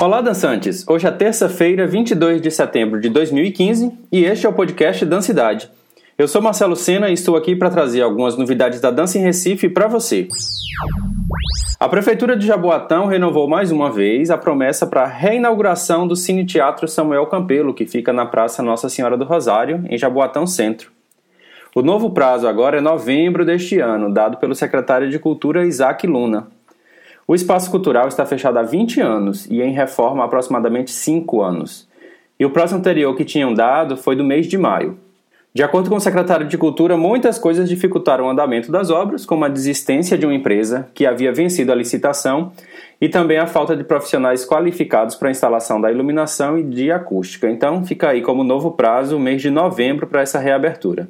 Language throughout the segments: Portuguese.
Olá, dançantes! Hoje é terça-feira, 22 de setembro de 2015 e este é o podcast Dancidade. Eu sou Marcelo Sena e estou aqui para trazer algumas novidades da dança em Recife para você. A Prefeitura de Jaboatão renovou mais uma vez a promessa para a reinauguração do Cine Teatro Samuel Campelo, que fica na Praça Nossa Senhora do Rosário, em Jaboatão Centro. O novo prazo agora é novembro deste ano, dado pelo secretário de Cultura Isaac Luna. O espaço cultural está fechado há 20 anos e em reforma há aproximadamente 5 anos. E o prazo anterior que tinham dado foi do mês de maio. De acordo com o secretário de Cultura, muitas coisas dificultaram o andamento das obras, como a desistência de uma empresa que havia vencido a licitação e também a falta de profissionais qualificados para a instalação da iluminação e de acústica. Então, fica aí como novo prazo o mês de novembro para essa reabertura.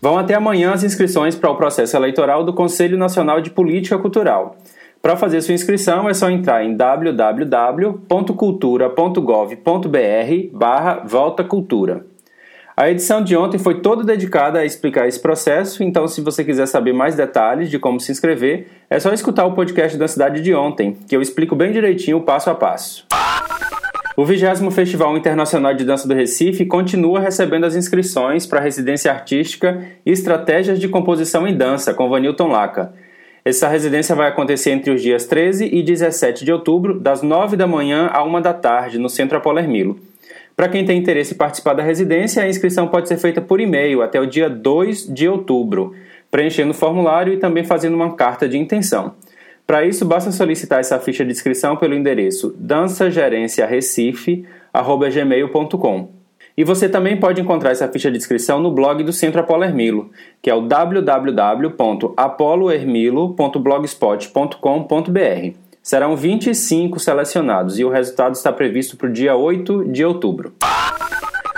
Vão até amanhã as inscrições para o processo eleitoral do Conselho Nacional de Política Cultural. Para fazer sua inscrição é só entrar em www.cultura.gov.br barra Volta Cultura. A edição de ontem foi toda dedicada a explicar esse processo, então se você quiser saber mais detalhes de como se inscrever, é só escutar o podcast da cidade de ontem, que eu explico bem direitinho o passo a passo. O 20 Festival Internacional de Dança do Recife continua recebendo as inscrições para residência artística e estratégias de composição em dança com Vanilton Laca. Essa residência vai acontecer entre os dias 13 e 17 de outubro, das 9 da manhã à 1 da tarde, no Centro Apolermilo. Para quem tem interesse em participar da residência, a inscrição pode ser feita por e-mail até o dia 2 de outubro, preenchendo o formulário e também fazendo uma carta de intenção. Para isso, basta solicitar essa ficha de inscrição pelo endereço dançagerenciarecife.gmail.com. E você também pode encontrar essa ficha de inscrição no blog do Centro Apolo Hermilo, que é o www.apolohermilo.blogspot.com.br. Serão 25 selecionados e o resultado está previsto para o dia 8 de outubro.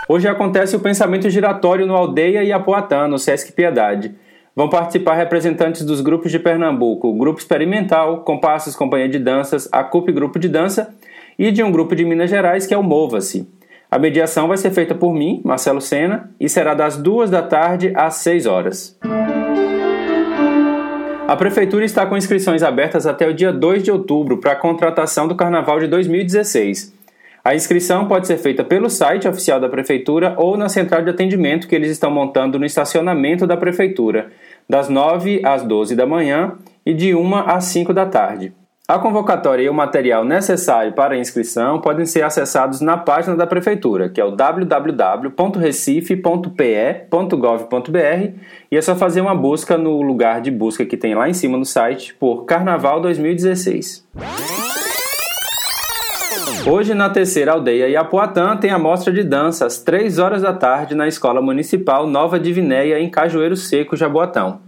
Hoje acontece o pensamento giratório no Aldeia e Apoatã, no Sesc Piedade. Vão participar representantes dos grupos de Pernambuco, Grupo Experimental, Compassos Companhia de Danças, a CUP Grupo de Dança e de um grupo de Minas Gerais que é o Mova-se. A mediação vai ser feita por mim, Marcelo Sena, e será das 2 da tarde às 6 horas. A Prefeitura está com inscrições abertas até o dia 2 de outubro para a contratação do Carnaval de 2016. A inscrição pode ser feita pelo site oficial da Prefeitura ou na central de atendimento que eles estão montando no estacionamento da Prefeitura, das 9 às 12 da manhã e de 1 às 5 da tarde. A convocatória e o material necessário para a inscrição podem ser acessados na página da Prefeitura, que é o www.recife.pe.gov.br, e é só fazer uma busca no lugar de busca que tem lá em cima no site por Carnaval 2016. Hoje, na terceira aldeia Iapoatã, tem a mostra de dança às 3 horas da tarde na Escola Municipal Nova Divinéia, em Cajueiro Seco, Jaboatão.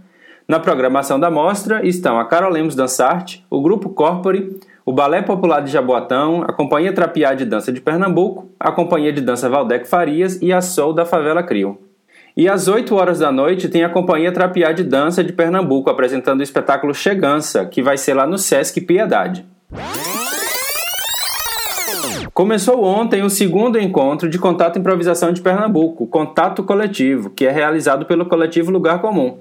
Na programação da mostra estão a Carolemos Dançarte, o Grupo Corpore, o Balé Popular de Jaboatão, a Companhia Trapiá de Dança de Pernambuco, a Companhia de Dança Valdec Farias e a Soul da Favela Crio. E às 8 horas da noite tem a Companhia Trapiá de Dança de Pernambuco apresentando o espetáculo Chegança, que vai ser lá no Sesc Piedade. Começou ontem o segundo encontro de Contato Improvisação de Pernambuco, Contato Coletivo, que é realizado pelo coletivo Lugar Comum.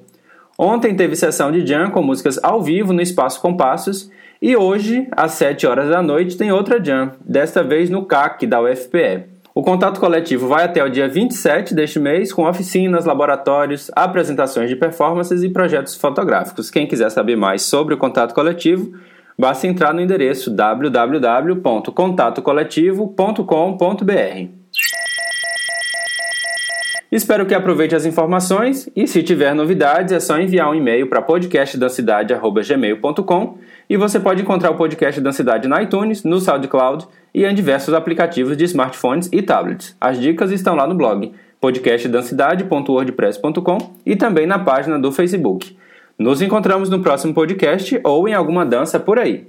Ontem teve sessão de jam com músicas ao vivo no Espaço Compassos e hoje, às 7 horas da noite, tem outra jam, desta vez no CAC da UFPE. O contato coletivo vai até o dia 27 deste mês com oficinas, laboratórios, apresentações de performances e projetos fotográficos. Quem quiser saber mais sobre o contato coletivo, basta entrar no endereço www.contatocoletivo.com.br. Espero que aproveite as informações e se tiver novidades é só enviar um e-mail para podcastdancidade@gmail.com e você pode encontrar o podcast da Cidade na iTunes, no SoundCloud e em diversos aplicativos de smartphones e tablets. As dicas estão lá no blog podcastdancidade.wordpress.com e também na página do Facebook. Nos encontramos no próximo podcast ou em alguma dança por aí.